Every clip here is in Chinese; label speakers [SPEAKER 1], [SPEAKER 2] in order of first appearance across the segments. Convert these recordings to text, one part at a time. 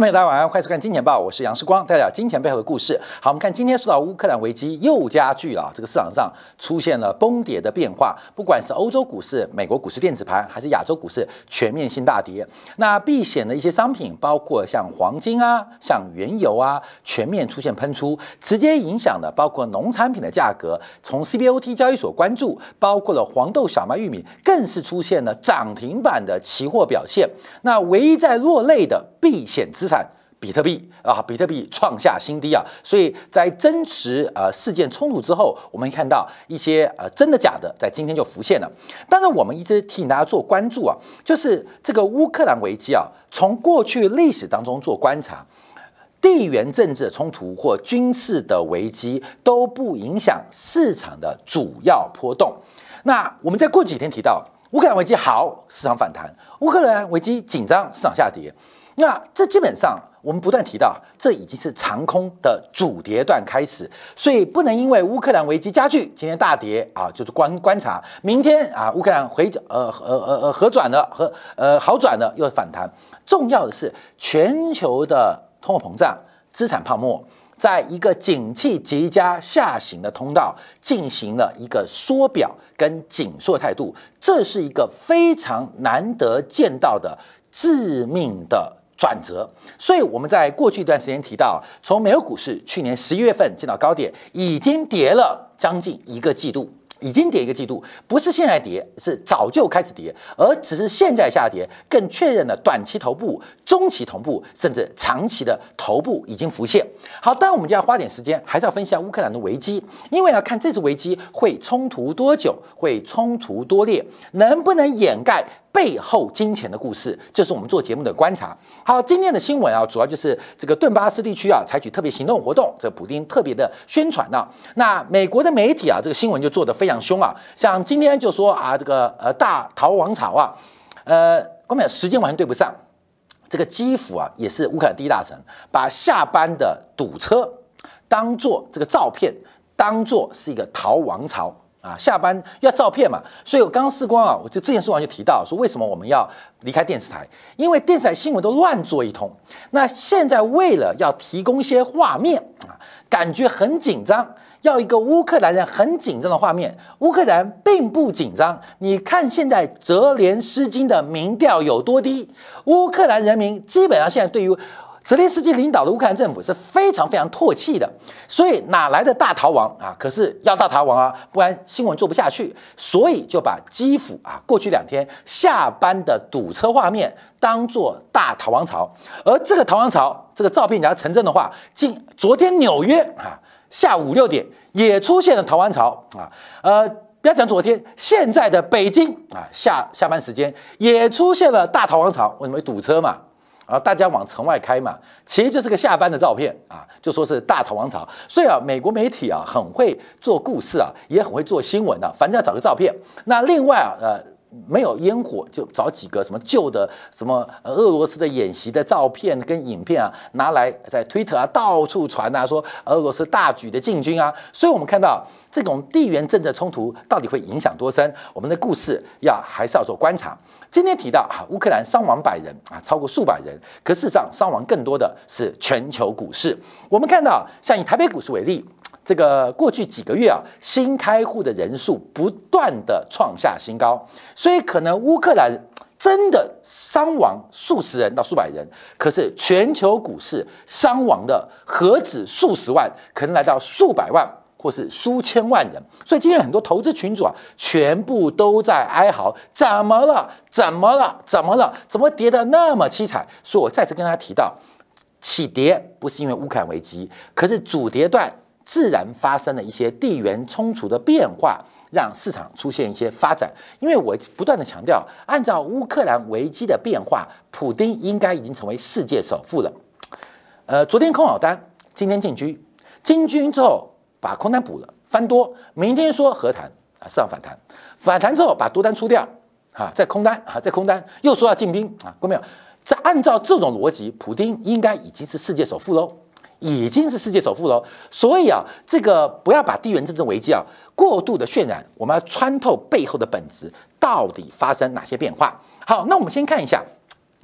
[SPEAKER 1] 朋友大家晚上好，快速看《金钱报》，我是杨世光，带来金钱背后的故事。好，我们看今天说到乌克兰危机又加剧了，这个市场上出现了崩跌的变化，不管是欧洲股市、美国股市电子盘，还是亚洲股市全面性大跌。那避险的一些商品，包括像黄金啊、像原油啊，全面出现喷出，直接影响的包括农产品的价格。从 CBOT 交易所关注，包括了黄豆、小麦、玉米，更是出现了涨停板的期货表现。那唯一在落泪的避险资产。比特币啊，比特币创下新低啊，所以在真实呃事件冲突之后，我们看到一些呃真的假的在今天就浮现了。当然，我们一直提醒大家做关注啊，就是这个乌克兰危机啊，从过去历史当中做观察，地缘政治冲突或军事的危机都不影响市场的主要波动。那我们在过几天提到乌克兰危机好，市场反弹；乌克兰危机紧张，市场下跌。那这基本上。我们不断提到，这已经是长空的主跌段开始，所以不能因为乌克兰危机加剧，今天大跌啊，就是观观察，明天啊，乌克兰回呃呃呃呃和转了和呃好转了又反弹。重要的是，全球的通货膨胀、资产泡沫，在一个景气极佳下行的通道进行了一个缩表跟紧缩态度，这是一个非常难得见到的致命的。转折，所以我们在过去一段时间提到，从美国股市去年十一月份见到高点，已经跌了将近一个季度。已经跌一个季度，不是现在跌，是早就开始跌，而只是现在下跌，更确认了短期头部、中期头部，甚至长期的头部已经浮现。好，当然我们就要花点时间，还是要分析下乌克兰的危机，因为要看这次危机会冲突多久，会冲突多烈，能不能掩盖背后金钱的故事，这是我们做节目的观察。好，今天的新闻啊，主要就是这个顿巴斯地区啊，采取特别行动活动，这普丁特别的宣传呢。那美国的媒体啊，这个新闻就做得非。常凶啊，像今天就说啊，这个呃大逃亡潮啊，呃，根本时间完全对不上。这个基辅啊，也是乌克兰第一大城，把下班的堵车当做这个照片，当做是一个逃亡潮啊，下班要照片嘛。所以我刚刚试光啊，我就之前说完就提到说，为什么我们要离开电视台？因为电视台新闻都乱做一通。那现在为了要提供一些画面啊，感觉很紧张。要一个乌克兰人很紧张的画面，乌克兰并不紧张。你看现在泽连斯基的民调有多低？乌克兰人民基本上现在对于泽连斯基领导的乌克兰政府是非常非常唾弃的。所以哪来的大逃亡啊？可是要大逃亡啊，不然新闻做不下去。所以就把基辅啊过去两天下班的堵车画面当做大逃亡潮。而这个逃亡潮，这个照片你要成真的话，今昨天纽约啊。下午六点也出现了逃亡潮啊，呃，不要讲昨天，现在的北京啊，下下班时间也出现了大逃亡潮，为什么会堵车嘛？然后，大家往城外开嘛，其实就是个下班的照片啊，就说是大逃亡潮。所以啊，美国媒体啊很会做故事啊，也很会做新闻的，反正要找个照片。那另外啊，呃。没有烟火，就找几个什么旧的什么俄罗斯的演习的照片跟影片啊，拿来在推特啊到处传啊，说俄罗斯大举的进军啊。所以我们看到这种地缘政治冲突到底会影响多深，我们的故事要还是要做观察。今天提到啊，乌克兰伤亡百人啊，超过数百人，可事实上伤亡更多的是全球股市。我们看到，像以台北股市为例。这个过去几个月啊，新开户的人数不断的创下新高，所以可能乌克兰真的伤亡数十人到数百人，可是全球股市伤亡的何止数十万，可能来到数百万或是数千万人。所以今天很多投资群主啊，全部都在哀嚎：怎么了？怎么了？怎么了？怎么跌得那么凄惨？所以我再次跟大家提到，起跌不是因为乌克兰危机，可是主跌段。自然发生了一些地缘冲突的变化，让市场出现一些发展。因为我不断的强调，按照乌克兰危机的变化，普京应该已经成为世界首富了。呃，昨天空好单，今天进军，进军之后把空单补了，翻多。明天说和谈啊，市场反弹，反弹之后把多单出掉，啊，再空单啊，再空单，又说要进兵啊，过没有？在按照这种逻辑，普京应该已经是世界首富喽。已经是世界首富喽，所以啊，这个不要把地缘政治危机啊过度的渲染，我们要穿透背后的本质，到底发生哪些变化？好，那我们先看一下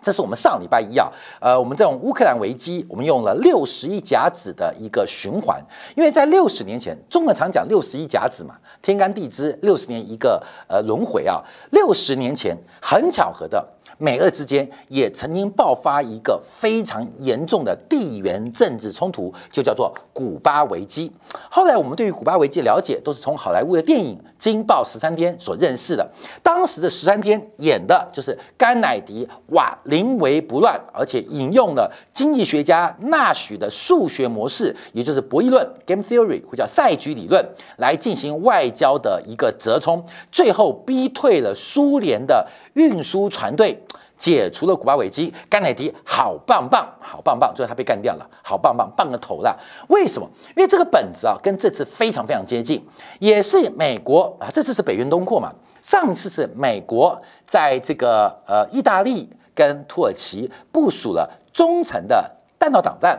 [SPEAKER 1] 这是我们上礼拜一啊，呃，我们这种乌克兰危机，我们用了六十一甲子的一个循环，因为在六十年前，中文常讲六十一甲子嘛，天干地支六十年一个呃轮回啊，六十年前很巧合的。美俄之间也曾经爆发一个非常严重的地缘政治冲突，就叫做古巴危机。后来我们对于古巴危机了解，都是从好莱坞的电影《惊爆十三天》所认识的。当时的十三天演的就是甘乃迪哇临危不乱，而且引用了经济学家纳许的数学模式，也就是博弈论 （Game Theory） 或叫赛局理论，来进行外交的一个折冲，最后逼退了苏联的运输船队。解除了古巴危机，甘乃迪好棒棒，好棒棒，最后他被干掉了，好棒棒，棒个头啦！为什么？因为这个本子啊，跟这次非常非常接近，也是美国啊，这次是北约东扩嘛，上次是美国在这个呃意大利跟土耳其部署了中程的弹道导弹，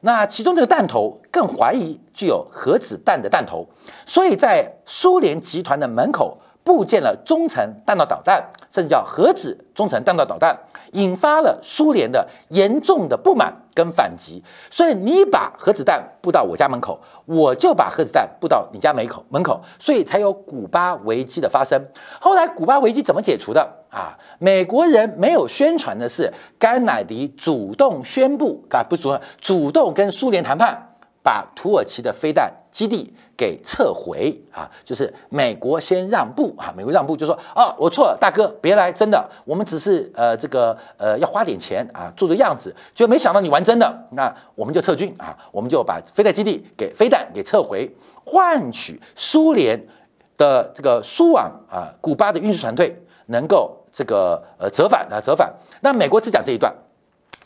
[SPEAKER 1] 那其中这个弹头更怀疑具有核子弹的弹头，所以在苏联集团的门口。部建了中程弹道导弹，甚至叫核子中程弹道导弹，引发了苏联的严重的不满跟反击。所以你把核子弹布到我家门口，我就把核子弹布到你家门口门口，所以才有古巴危机的发生。后来古巴危机怎么解除的啊？美国人没有宣传的是甘乃迪主动宣布啊，不主动主动跟苏联谈判。把土耳其的飞弹基地给撤回啊，就是美国先让步啊，美国让步就说哦，我错了，大哥别来，真的，我们只是呃这个呃要花点钱啊，做做样子，就没想到你玩真的，那我们就撤军啊，我们就把飞弹基地给飞弹给撤回，换取苏联的这个苏往啊古巴的运输船队能够这个呃折返啊折返。那美国只讲这一段，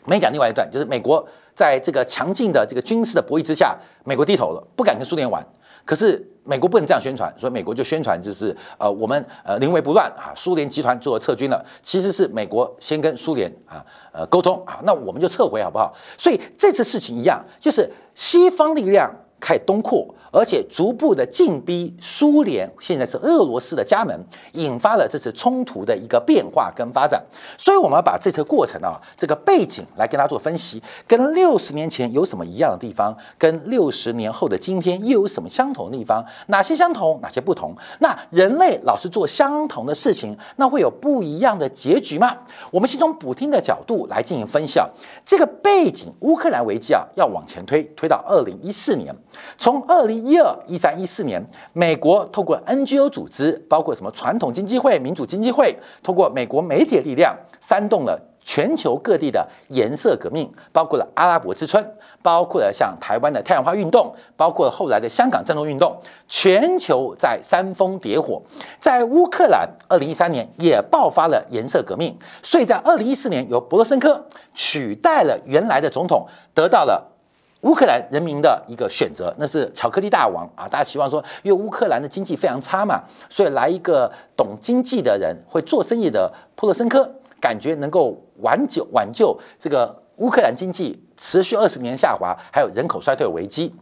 [SPEAKER 1] 没讲另外一段，就是美国。在这个强劲的这个军事的博弈之下，美国低头了，不敢跟苏联玩。可是美国不能这样宣传，所以美国就宣传就是呃我们呃临危不乱啊，苏联集团做了撤军了。其实是美国先跟苏联啊呃沟通啊，那我们就撤回好不好？所以这次事情一样，就是西方力量开东扩。而且逐步的进逼苏联，现在是俄罗斯的家门，引发了这次冲突的一个变化跟发展。所以我们要把这次过程啊，这个背景来跟大家做分析，跟六十年前有什么一样的地方，跟六十年后的今天又有什么相同的地方？哪些相同，哪些不同？那人类老是做相同的事情，那会有不一样的结局吗？我们先从补听的角度来进行分析啊。这个背景，乌克兰危机啊，要往前推，推到二零一四年，从二零。一二一三一四年，美国透过 NGO 组织，包括什么传统经济会、民主经济会，通过美国媒体的力量，煽动了全球各地的颜色革命，包括了阿拉伯之春，包括了像台湾的太阳花运动，包括后来的香港战斗运动，全球在煽风点火。在乌克兰，二零一三年也爆发了颜色革命，所以在二零一四年由博罗申科取代了原来的总统，得到了。乌克兰人民的一个选择，那是巧克力大王啊！大家希望说，因为乌克兰的经济非常差嘛，所以来一个懂经济的人，会做生意的普罗申科，感觉能够挽救挽救这个乌克兰经济持续二十年下滑，还有人口衰退危机。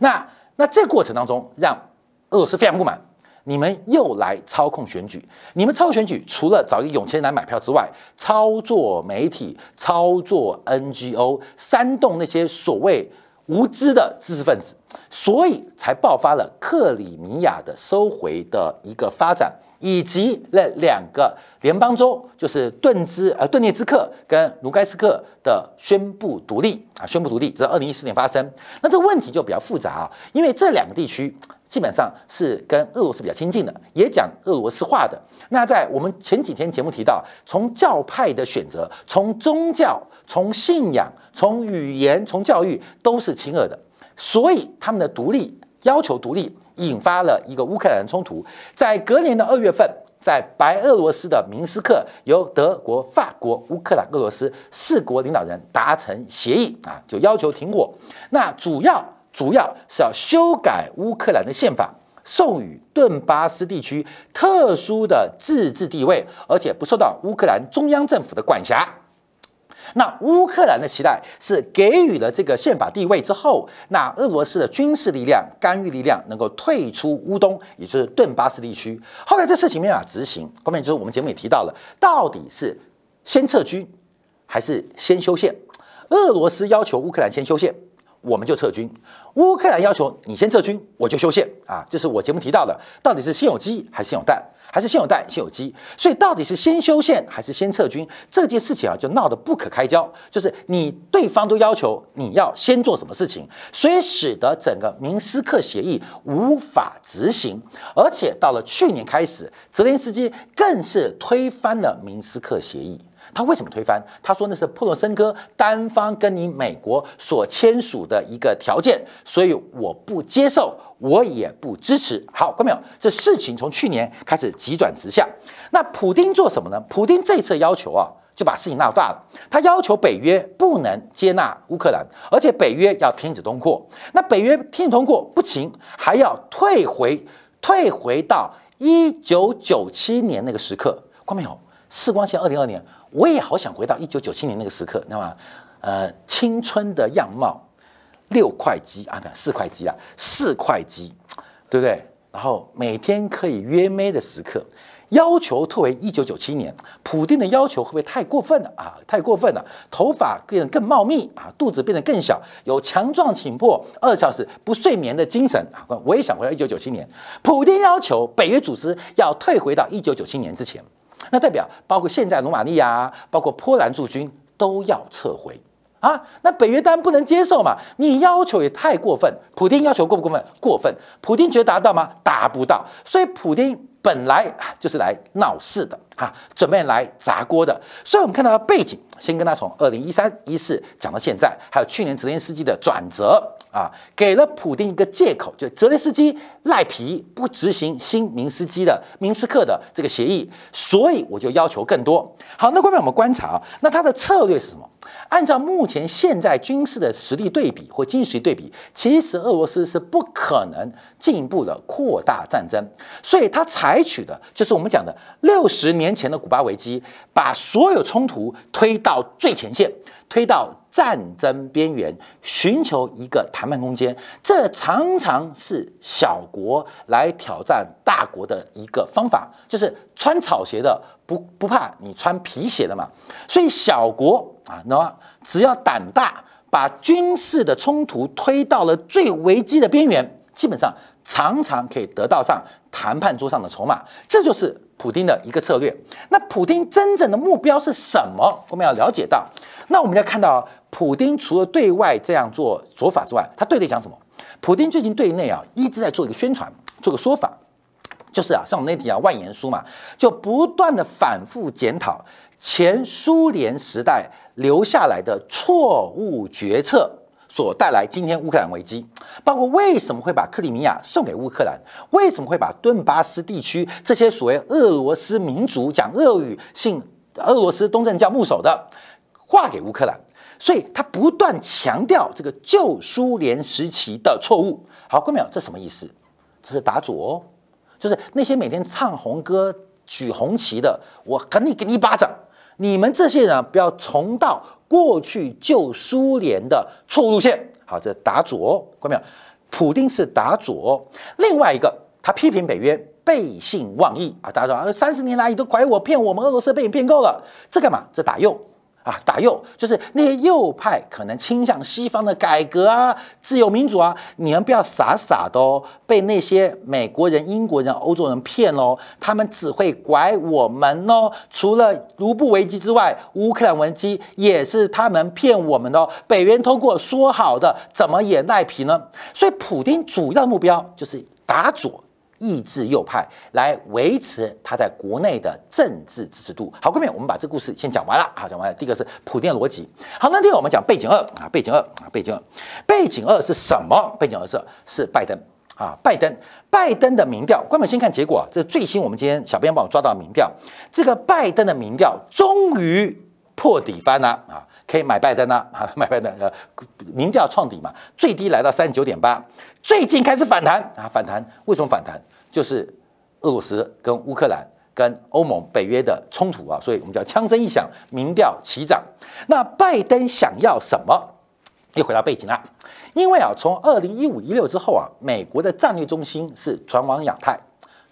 [SPEAKER 1] 那那这过程当中，让俄罗斯非常不满，你们又来操控选举，你们操控选举，除了找一个有钱人来买票之外，操作媒体，操作 NGO，煽动那些所谓。无知的知识分子，所以才爆发了克里米亚的收回的一个发展，以及那两个联邦州，就是顿兹呃顿涅茨克跟卢盖斯克的宣布独立啊，宣布独立，这是二零一四年发生。那这个问题就比较复杂啊，因为这两个地区基本上是跟俄罗斯比较亲近的，也讲俄罗斯话的。那在我们前几天节目提到，从教派的选择，从宗教。从信仰、从语言、从教育都是亲俄的，所以他们的独立要求独立，引发了一个乌克兰冲突。在隔年的二月份，在白俄罗斯的明斯克，由德国、法国、乌克兰、俄罗斯四国领导人达成协议啊，就要求停火。那主要主要是要修改乌克兰的宪法，授予顿巴斯地区特殊的自治地位，而且不受到乌克兰中央政府的管辖。那乌克兰的期待是给予了这个宪法地位之后，那俄罗斯的军事力量、干预力量能够退出乌东，也就是顿巴斯地区。后来这事情没法执行，后面就是我们节目也提到了，到底是先撤军，还是先修宪？俄罗斯要求乌克兰先修宪，我们就撤军；乌克兰要求你先撤军，我就修宪啊！这是我节目提到的，到底是先有鸡还是先有蛋？还是先有蛋先有鸡，所以到底是先修宪还是先撤军这件事情啊，就闹得不可开交。就是你对方都要求你要先做什么事情，所以使得整个明斯克协议无法执行。而且到了去年开始，泽连斯基更是推翻了明斯克协议。他为什么推翻？他说那是普罗申科单方跟你美国所签署的一个条件，所以我不接受，我也不支持。好，看到没有？这事情从去年开始急转直下。那普京做什么呢？普京这次要求啊，就把事情闹大了。他要求北约不能接纳乌克兰，而且北约要停止通过。那北约停止通过不行，还要退回，退回到一九九七年那个时刻。看到没有？四光线二零二年。我也好想回到一九九七年那个时刻，那么，呃，青春的样貌，六块肌啊，不，四块肌啊，四块肌，对不对？然后每天可以约妹的时刻，要求退回一九九七年。普丁的要求会不会太过分了啊？太过分了，头发变得更茂密啊，肚子变得更小，有强壮紧迫、二小时不睡眠的精神啊！我也想回到一九九七年。普丁要求北约组织要退回到一九九七年之前。那代表包括现在罗马尼亚，包括波兰驻军都要撤回。啊！那北约当然不能接受嘛！你要求也太过分，普京要求过不过分？过分！普京觉得达到吗？达不到。所以普京本来就是来闹事的啊，准备来砸锅的。所以我们看到背景，先跟他从二零一三一四讲到现在，还有去年泽连斯基的转折。啊，给了普京一个借口，就泽连斯基赖皮不执行新明斯基的明斯克的这个协议，所以我就要求更多。好，那后面我们观察啊，那他的策略是什么？按照目前现在军事的实力对比或经济实力对比，其实俄罗斯是不可能进一步的扩大战争，所以他采取的就是我们讲的六十年前的古巴危机，把所有冲突推到最前线。推到战争边缘，寻求一个谈判空间，这常常是小国来挑战大国的一个方法，就是穿草鞋的不不怕你穿皮鞋的嘛。所以小国啊，那只要胆大，把军事的冲突推到了最危机的边缘，基本上常常可以得到上谈判桌上的筹码。这就是普京的一个策略。那普京真正的目标是什么？我们要了解到。那我们要看到，普京除了对外这样做做法之外，他对内讲什么？普京最近对内啊一直在做一个宣传，做个说法，就是啊，像我们那题啊万言书嘛，就不断的反复检讨前苏联时代留下来的错误决策所带来今天乌克兰危机，包括为什么会把克里米亚送给乌克兰，为什么会把顿巴斯地区这些所谓俄罗斯民族讲俄语、信俄罗斯东正教牧首的。划给乌克兰，所以他不断强调这个旧苏联时期的错误。好，各位朋友，这什么意思？这是打左哦，就是那些每天唱红歌、举红旗的，我肯定给你一巴掌。你们这些人不要重蹈过去旧苏联的错误路线。好，这打左，看到没有，普丁是打左。另外一个，他批评北约背信忘义啊！大家说，三十年来你都拐我骗我们，俄罗斯被你骗够了，这干嘛？这打右。啊，打右就是那些右派可能倾向西方的改革啊、自由民主啊，你们不要傻傻的哦，被那些美国人、英国人、欧洲人骗哦，他们只会拐我们哦。除了卢布危机之外，乌克兰危机也是他们骗我们的哦。北约通过说好的，怎么也赖皮呢？所以，普京主要目标就是打左。抑制右派来维持他在国内的政治支持度。好，各位，我们把这故事先讲完了。好，讲完了。第一个是普遍逻辑。好，那第二我们讲背景二啊，背景二啊，背景二，背景二是什么？背景二是是拜登啊，拜登，拜登的民调。关们先看结果，这最新我们今天小编帮我抓到民调，这个拜登的民调终于破底翻了啊，可以买拜登了啊，买拜登呃，民调创底嘛，最低来到三十九点八，最近开始反弹啊，反弹，为什么反弹？就是俄罗斯跟乌克兰跟欧盟北约的冲突啊，所以我们叫枪声一响，民调齐涨。那拜登想要什么？又回到背景了，因为啊，从二零一五一六之后啊，美国的战略中心是转往亚太，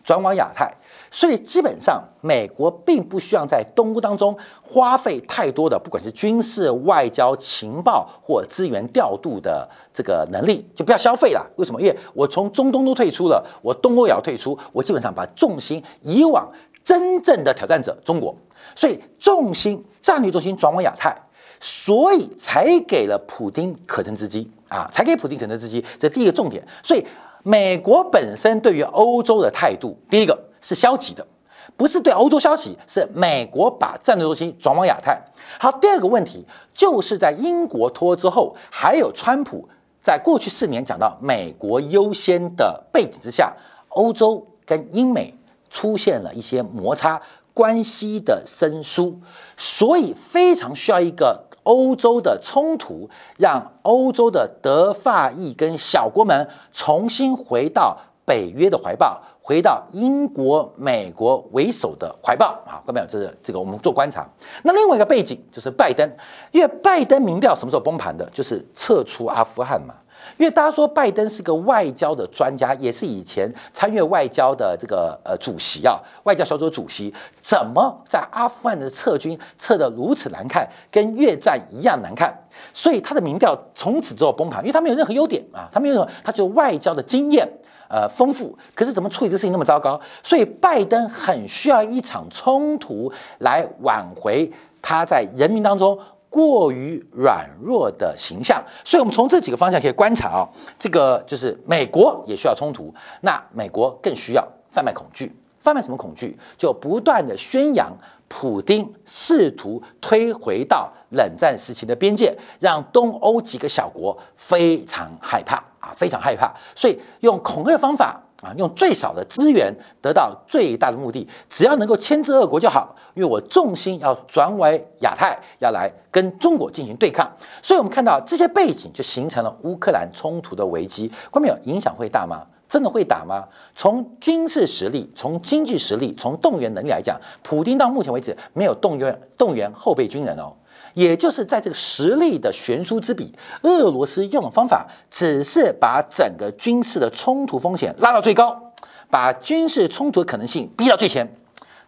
[SPEAKER 1] 转往亚太。所以基本上，美国并不需要在东欧当中花费太多的，不管是军事、外交、情报或资源调度的这个能力，就不要消费了。为什么？因为我从中东都退出了，我东欧也要退出，我基本上把重心移往真正的挑战者中国，所以重心战略重心转往亚太，所以才给了普京可乘之机啊，才给普京可乘之机，这第一个重点。所以美国本身对于欧洲的态度，第一个。是消极的，不是对欧洲消极，是美国把战略中心转往亚太。好，第二个问题就是在英国脱欧之后，还有川普在过去四年讲到美国优先的背景之下，欧洲跟英美出现了一些摩擦，关系的生疏，所以非常需要一个欧洲的冲突，让欧洲的德法意跟小国们重新回到北约的怀抱。回到英国、美国为首的怀抱啊，各位朋友，这是这个我们做观察。那另外一个背景就是拜登，因为拜登民调什么时候崩盘的？就是撤出阿富汗嘛。因为大家说拜登是个外交的专家，也是以前参与外交的这个呃主席啊，外交小组主席，怎么在阿富汗的撤军撤得如此难看，跟越战一样难看？所以他的民调从此之后崩盘，因为他没有任何优点啊，他没有什么，他就外交的经验。呃，丰富，可是怎么处理这事情那么糟糕？所以拜登很需要一场冲突来挽回他在人民当中过于软弱的形象。所以，我们从这几个方向可以观察啊，这个就是美国也需要冲突，那美国更需要贩卖恐惧。贩卖什么恐惧？就不断的宣扬普京试图推回到冷战时期的边界，让东欧几个小国非常害怕啊。非常害怕，所以用恐吓方法啊，用最少的资源得到最大的目的，只要能够牵制俄国就好。因为我重心要转为亚太，要来跟中国进行对抗。所以我们看到这些背景，就形成了乌克兰冲突的危机。关没有？影响会大吗？真的会打吗？从军事实力、从经济实力、从动员能力来讲，普京到目前为止没有动员动员后备军人哦。也就是在这个实力的悬殊之比，俄罗斯用的方法只是把整个军事的冲突风险拉到最高，把军事冲突的可能性逼到最前。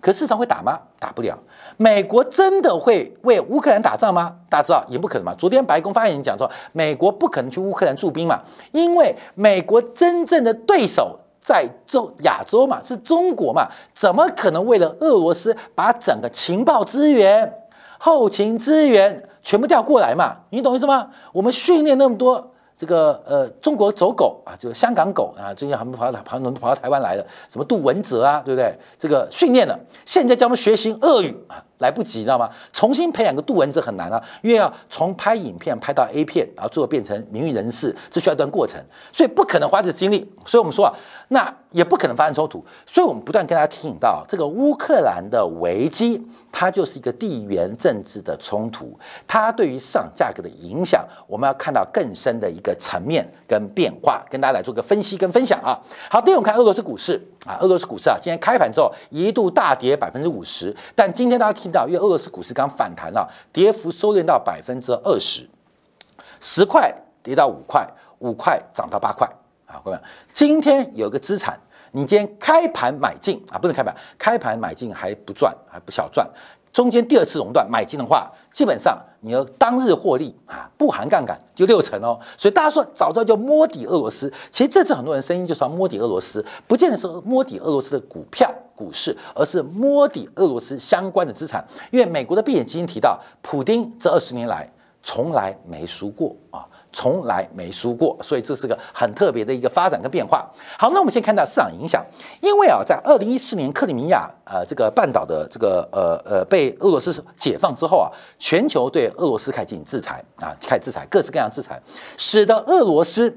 [SPEAKER 1] 可市场会打吗？打不了。美国真的会为乌克兰打仗吗？大家知道也不可能嘛。昨天白宫发言人讲说，美国不可能去乌克兰驻兵嘛，因为美国真正的对手在中亚洲嘛，是中国嘛，怎么可能为了俄罗斯把整个情报资源？后勤资源全部调过来嘛？你懂意思吗？我们训练那么多这个呃中国走狗啊，就是香港狗啊，最近还没跑到跑跑跑到台湾来的，什么杜文泽啊，对不对？这个训练了，现在叫我们学习俄语啊。来不及，知道吗？重新培养个杜文泽很难啊，因为要从拍影片拍到 A 片，然后最后变成名誉人士，这需要一段过程，所以不可能花这精力。所以我们说啊，那也不可能发生冲突。所以我们不断跟大家提醒到，这个乌克兰的危机，它就是一个地缘政治的冲突，它对于市场价格的影响，我们要看到更深的一个层面跟变化，跟大家来做个分析跟分享啊。好，第二我们看俄罗斯股市啊，俄罗斯股市啊，今天开盘之后一度大跌百分之五十，但今天大家听。因为俄罗斯股市刚反弹了，跌幅收敛到百分之二十，十块跌到五块，五块涨到八块啊！各位，今天有个资产，你今天开盘买进啊，不能开盘，开盘买进还不赚，还不小赚。中间第二次熔断买进的话，基本上你要当日获利啊，不含杠杆就六成哦。所以大家说早知道就摸底俄罗斯，其实这次很多人声音就是要摸底俄罗斯，不见得是摸底俄罗斯的股票。股市，而是摸底俄罗斯相关的资产，因为美国的避险基金提到，普京这二十年来从来没输过啊，从来没输过，所以这是个很特别的一个发展跟变化。好，那我们先看到市场影响，因为啊，在二零一四年克里米亚呃这个半岛的这个呃呃被俄罗斯解放之后啊，全球对俄罗斯开始进行制裁啊，开始制裁各式各样制裁，使得俄罗斯。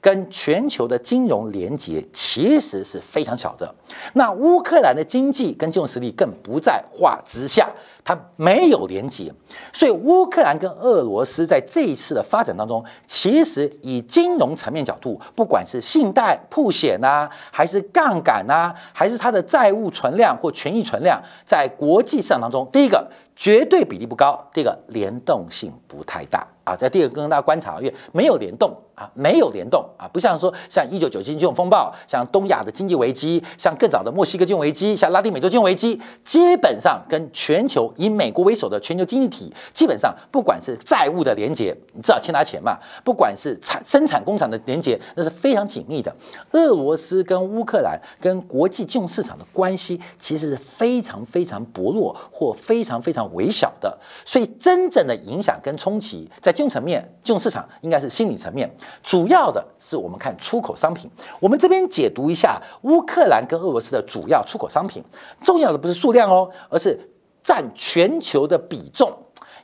[SPEAKER 1] 跟全球的金融连接其实是非常小的，那乌克兰的经济跟金融实力更不在话之下，它没有连接，所以乌克兰跟俄罗斯在这一次的发展当中，其实以金融层面角度，不管是信贷、铺险呐，还是杠杆呐，还是它的债务存量或权益存量，在国际市场当中，第一个。绝对比例不高，第二个联动性不太大啊。在第二个跟大家观察，因为没有联动啊，没有联动啊，不像说像一九九七金融风暴，像东亚的经济危机，像更早的墨西哥金融危机，像拉丁美洲金融危机，基本上跟全球以美国为首的全球经济体，基本上不管是债务的连接，你至少欠他钱嘛，不管是产生产工厂的连接，那是非常紧密的。俄罗斯跟乌克兰跟国际金融市场的关系，其实是非常非常薄弱或非常非常。微小的，所以真正的影响跟冲击，在金融层面、金融市场应该是心理层面。主要的是我们看出口商品，我们这边解读一下乌克兰跟俄罗斯的主要出口商品。重要的不是数量哦，而是占全球的比重，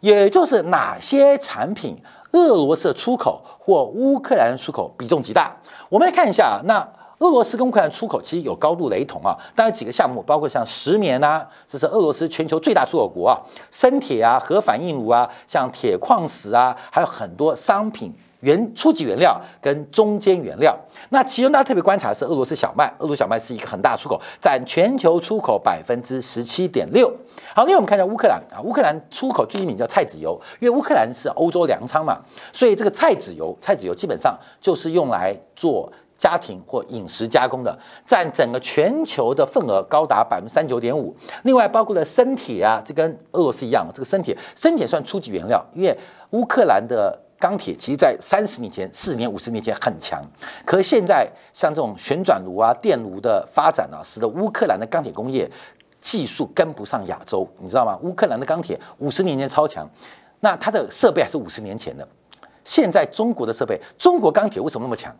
[SPEAKER 1] 也就是哪些产品俄罗斯的出口或乌克兰出口比重极大。我们来看一下那。俄罗斯跟乌克兰出口其实有高度雷同啊，但有几个项目，包括像石棉啊，这是俄罗斯全球最大出口国啊，生铁啊、核反应炉啊，像铁矿石啊，还有很多商品原初级原料跟中间原料。那其中大家特别观察的是俄罗斯小麦，俄罗斯小麦是一个很大出口，占全球出口百分之十七点六。好，另外我们看一下乌克兰啊，乌克兰出口最一名叫菜籽油，因为乌克兰是欧洲粮仓嘛，所以这个菜籽油，菜籽油基本上就是用来做。家庭或饮食加工的，占整个全球的份额高达百分之三九点五。另外包括了生铁啊，这跟俄罗斯一样，这个生铁，生铁算初级原料，因为乌克兰的钢铁其实在三十年前、四十年、五十年前很强，可是现在像这种旋转炉啊、电炉的发展呢，使得乌克兰的钢铁工业技术跟不上亚洲，你知道吗？乌克兰的钢铁五十年前超强，那它的设备还是五十年前的，现在中国的设备，中国钢铁为什么那么强？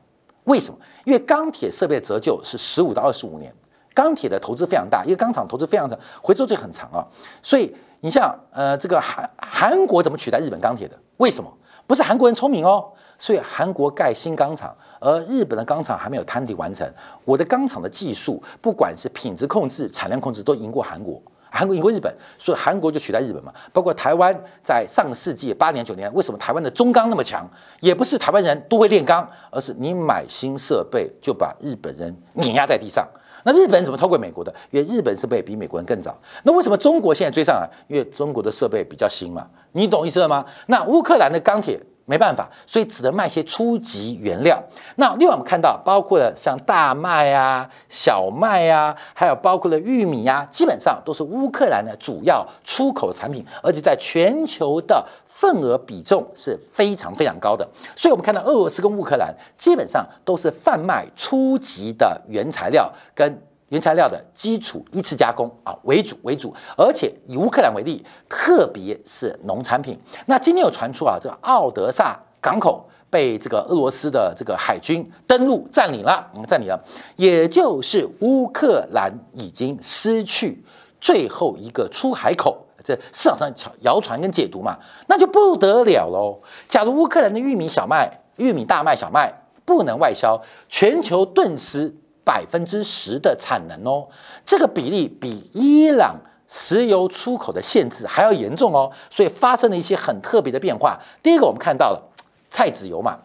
[SPEAKER 1] 为什么？因为钢铁设备折旧是十五到二十五年，钢铁的投资非常大，因为钢厂投资非常长，回收率很长啊。所以你像呃这个韩韩国怎么取代日本钢铁的？为什么？不是韩国人聪明哦。所以韩国盖新钢厂，而日本的钢厂还没有摊底完成。我的钢厂的技术，不管是品质控制、产量控制，都赢过韩国。韩国赢过日本，所以韩国就取代日本嘛。包括台湾在上个世纪八年九年，为什么台湾的中钢那么强？也不是台湾人都会炼钢，而是你买新设备就把日本人碾压在地上。那日本怎么超过美国的？因为日本设备比美国人更早。那为什么中国现在追上来？因为中国的设备比较新嘛。你懂意思了吗？那乌克兰的钢铁。没办法，所以只能卖些初级原料。那另外我们看到，包括了像大麦啊、小麦啊，还有包括了玉米呀，基本上都是乌克兰的主要出口产品，而且在全球的份额比重是非常非常高的。所以我们看到俄罗斯跟乌克兰基本上都是贩卖初级的原材料跟。原材料的基础一次加工啊为主为主，而且以乌克兰为例，特别是农产品。那今天有传出啊，这个奥德萨港口被这个俄罗斯的这个海军登陆占领了，占领了，也就是乌克兰已经失去最后一个出海口。这市场上谣传跟解读嘛，那就不得了喽。假如乌克兰的玉米、小麦、玉米、大麦、小麦不能外销，全球顿时。百分之十的产能哦，这个比例比伊朗石油出口的限制还要严重哦，所以发生了一些很特别的变化。第一个，我们看到了菜籽油嘛，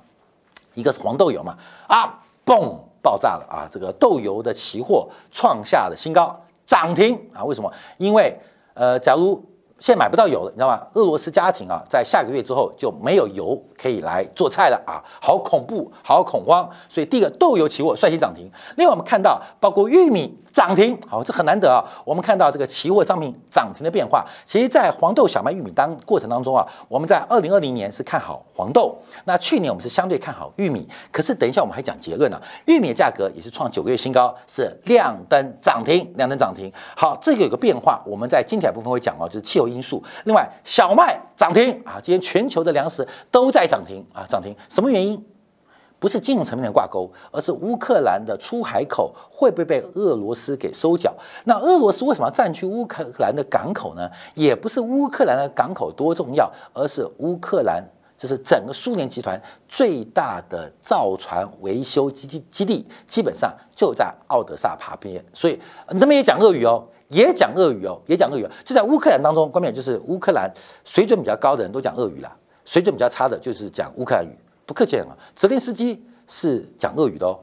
[SPEAKER 1] 一个是黄豆油嘛，啊，嘣，爆炸了啊！这个豆油的期货创下了新高，涨停啊！为什么？因为呃，假如现在买不到油了，你知道吗？俄罗斯家庭啊，在下个月之后就没有油可以来做菜了啊，好恐怖，好恐慌。所以第一个豆油期货率先涨停。另外我们看到，包括玉米。涨停，好，这很难得啊。我们看到这个期货商品涨停的变化，其实，在黄豆、小麦、玉米当过程当中啊，我们在二零二零年是看好黄豆，那去年我们是相对看好玉米。可是等一下我们还讲结论呢，玉米的价格也是创九个月新高，是亮灯涨停，亮灯涨停。好，这个有个变化，我们在今天部分会讲哦，就是气候因素。另外，小麦涨停啊，今天全球的粮食都在涨停啊，涨停，什么原因？不是金融层面的挂钩，而是乌克兰的出海口会不会被俄罗斯给收缴？那俄罗斯为什么要占据乌克兰的港口呢？也不是乌克兰的港口多重要，而是乌克兰这是整个苏联集团最大的造船维修基地基地，基本上就在奥德萨旁边。所以他们也讲俄语哦，也讲俄语哦，也讲俄语。就在乌克兰当中，关键就是乌克兰水准比较高的人都讲俄语啦，水准比较差的就是讲乌克兰语。不客气啊，泽连斯基是讲俄语的哦。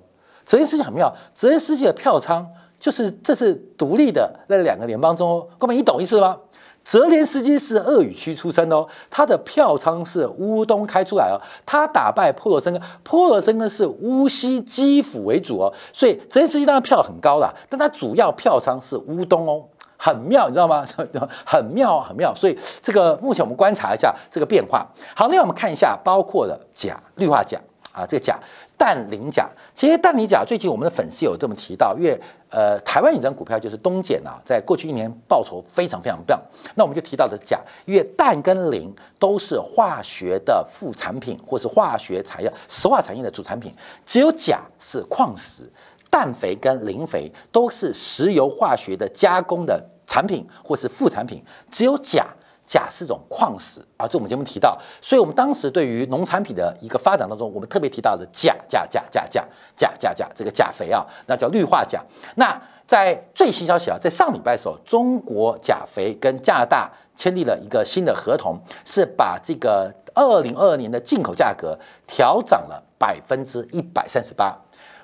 [SPEAKER 1] 泽连斯基很妙，泽连斯基的票仓就是这次独立的那两个联邦中哦，各位你懂意思吗？泽连斯基是鄂语区出身的哦，他的票仓是乌东开出来哦，他打败波罗申科，波罗申科是乌西基辅为主哦，所以泽连斯基当然票很高了，但他主要票仓是乌东哦，很妙，你知道吗？很妙，很妙。所以这个目前我们观察一下这个变化。好，那我们看一下，包括了钾、氯化钾啊，这个钾。氮磷钾，其实氮磷钾最近我们的粉丝有这么提到，因为呃台湾有张股票就是东碱啊，在过去一年报酬非常非常棒。那我们就提到的钾，因为氮跟磷都是化学的副产品，或是化学材料、石化产业的主产品，只有钾是矿石，氮肥跟磷肥都是石油化学的加工的产品或是副产品，只有钾。钾是一种矿石啊，这我们节目提到，所以我们当时对于农产品的一个发展当中，我们特别提到的钾、钾、钾、钾、钾、钾、钾、钾这个钾肥啊，那叫氯化钾。那在最新消息啊，在上礼拜的时候，中国钾肥跟加拿大签订了一个新的合同，是把这个二零二二年的进口价格调涨了百分之一百三十八。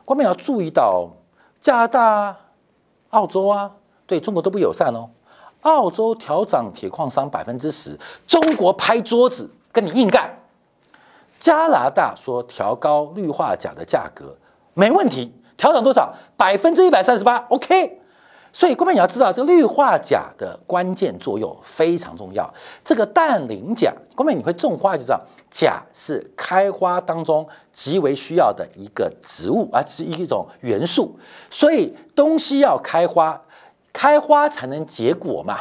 [SPEAKER 1] 观众要注意到，加拿大、澳洲啊，对中国都不友善哦。澳洲调涨铁矿商百分之十，中国拍桌子跟你硬干。加拿大说调高氯化钾的价格没问题，调涨多少？百分之一百三十八，OK。所以，各位你要知道，这个氯化钾的关键作用非常重要。这个氮磷钾，各位你会种花就知道，钾是开花当中极为需要的一个植物，而是一种元素。所以，东西要开花。开花才能结果嘛，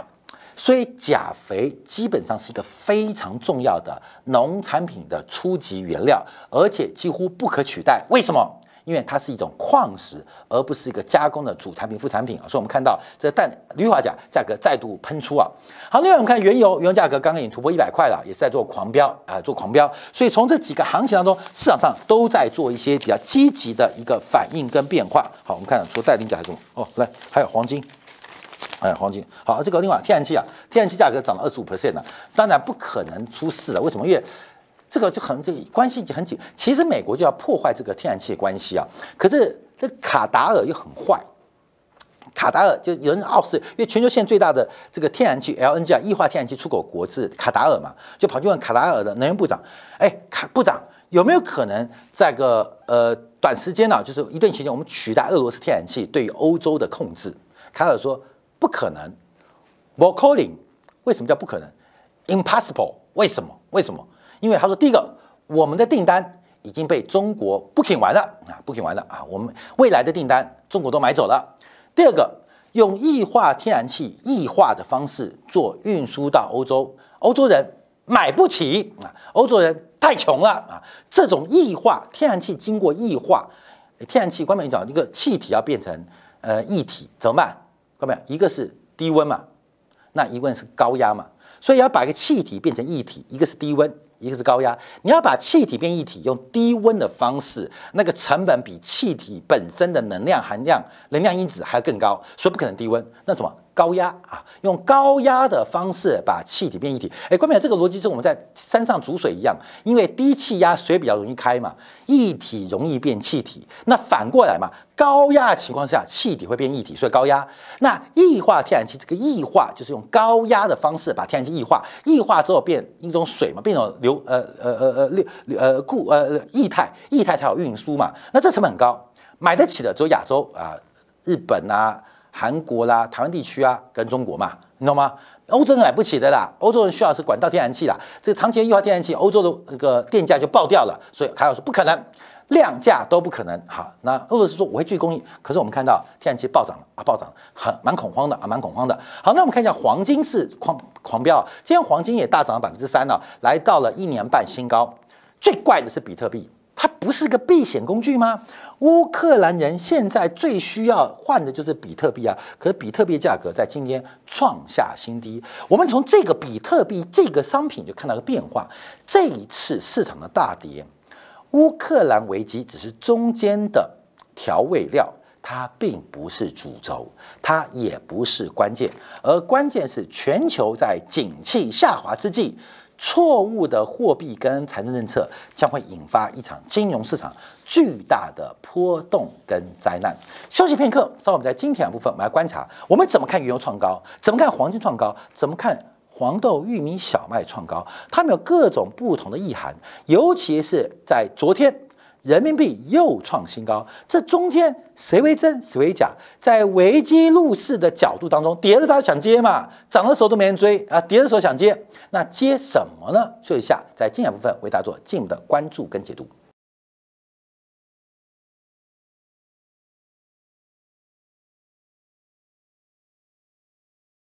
[SPEAKER 1] 所以钾肥基本上是一个非常重要的农产品的初级原料，而且几乎不可取代。为什么？因为它是一种矿石，而不是一个加工的主产品、副产品啊。所以，我们看到这氮氯化钾价格再度喷出啊。好，另外我们看原油，原油价格刚刚已经突破一百块了，也是在做狂飙啊，做狂飙。所以，从这几个行情当中，市场上都在做一些比较积极的一个反应跟变化。好，我们看除了氮磷钾还有什么？哦，来，还有黄金。哎，黄金好，这个另外天然气啊，天然气价格涨了二十五 percent 了，当然不可能出事了。为什么？因为这个就很这关系就很紧。其实美国就要破坏这个天然气的关系啊，可是这卡达尔又很坏。卡达尔就有人傲视，因为全球现在最大的这个天然气 LNG 啊，液化天然气出口国是卡达尔嘛，就跑去问卡达尔的能源部长，哎，卡部长有没有可能在个呃短时间呢，就是一段时间，我们取代俄罗斯天然气对于欧洲的控制？卡达尔说。不可能 vocalling 为什么叫不可能？Impossible，为什么？为什么？因为他说，第一个，我们的订单已经被中国 booking 完了啊，booking 完了啊，我们未来的订单中国都买走了。第二个，用液化天然气液化的方式做运输到欧洲，欧洲人买不起啊，欧洲人太穷了啊。这种液化天然气经过液化，天然气，关门讲，一个气体要变成呃液体怎么办？看到没有？一个是低温嘛，那一个是高压嘛，所以要把一个气体变成液体，一个是低温，一个是高压。你要把气体变液体，用低温的方式，那个成本比气体本身的能量含量、能量因子还要更高，所以不可能低温。那什么？高压啊，用高压的方式把气体变液体。哎，关键这个逻辑是我们在山上煮水一样，因为低气压水比较容易开嘛，液体容易变气体。那反过来嘛，高压情况下气体会变液体，所以高压。那液化天然气这个液化就是用高压的方式把天然气液化，液化之后变一种水嘛，变成流呃呃呃呃流呃固呃液态，液态才有运输嘛。那这成本很高，买得起的只有亚洲啊，日本啊。韩国啦、台湾地区啊，跟中国嘛，你懂吗？欧洲人买不起的啦，欧洲人需要是管道天然气啦。这个长期液化天然气，欧洲的那个电价就爆掉了，所以还有说不可能，量价都不可能。好，那俄罗斯说我会继续供应，可是我们看到天然气暴涨了啊，暴涨，很蛮恐慌的啊，蛮恐慌的。好，那我们看一下黄金是狂狂飙，今天黄金也大涨了百分之三了，来到了一年半新高。最怪的是比特币。它不是个避险工具吗？乌克兰人现在最需要换的就是比特币啊！可是比特币价格在今天创下新低。我们从这个比特币这个商品就看到个变化。这一次市场的大跌，乌克兰危机只是中间的调味料，它并不是主轴，它也不是关键。而关键是全球在景气下滑之际。错误的货币跟财政政策将会引发一场金融市场巨大的波动跟灾难。休息片刻，稍后我们在今天的部分，我们来观察我们怎么看原油创高，怎么看黄金创高，怎么看黄豆、玉米、小麦创高，它们有各种不同的意涵，尤其是在昨天。人民币又创新高，这中间谁为真谁为假？在危机入市的角度当中，跌了他想接嘛，涨的时候都没人追啊，跌的时候想接，那接什么呢？说一下，在精彩部分为大家做进一步的关注跟解读。